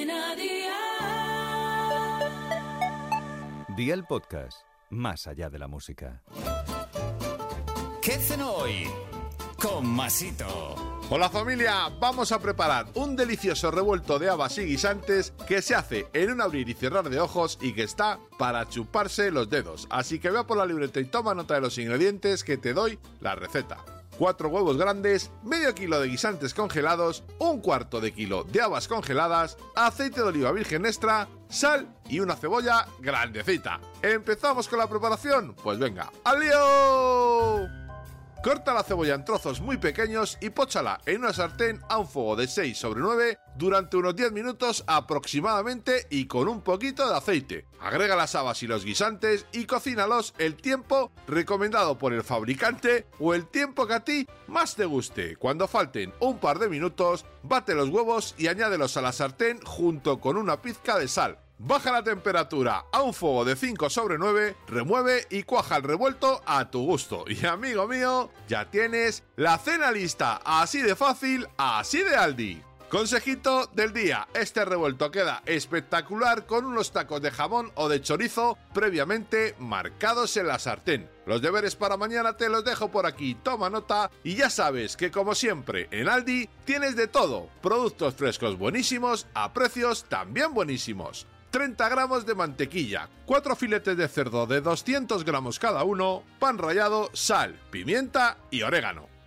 Cadena Dial. Día el podcast, más allá de la música. ¿Qué cenó hoy? Con Masito. Hola familia, vamos a preparar un delicioso revuelto de habas y guisantes que se hace en un abrir y cerrar de ojos y que está para chuparse los dedos. Así que vea por la libreta y toma nota de los ingredientes que te doy la receta. 4 huevos grandes, medio kilo de guisantes congelados, un cuarto de kilo de habas congeladas, aceite de oliva virgen extra, sal y una cebolla grandecita. ¿Empezamos con la preparación? Pues venga, ¡al lío! Corta la cebolla en trozos muy pequeños y póchala en una sartén a un fuego de 6 sobre 9 durante unos 10 minutos aproximadamente y con un poquito de aceite. Agrega las habas y los guisantes y cocínalos el tiempo recomendado por el fabricante o el tiempo que a ti más te guste. Cuando falten un par de minutos, bate los huevos y añádelos a la sartén junto con una pizca de sal. Baja la temperatura a un fuego de 5 sobre 9, remueve y cuaja el revuelto a tu gusto. Y amigo mío, ya tienes la cena lista, así de fácil, así de Aldi. Consejito del día, este revuelto queda espectacular con unos tacos de jamón o de chorizo previamente marcados en la sartén. Los deberes para mañana te los dejo por aquí, toma nota y ya sabes que como siempre en Aldi tienes de todo, productos frescos buenísimos a precios también buenísimos. 30 gramos de mantequilla, 4 filetes de cerdo de 200 gramos cada uno, pan rallado, sal, pimienta y orégano.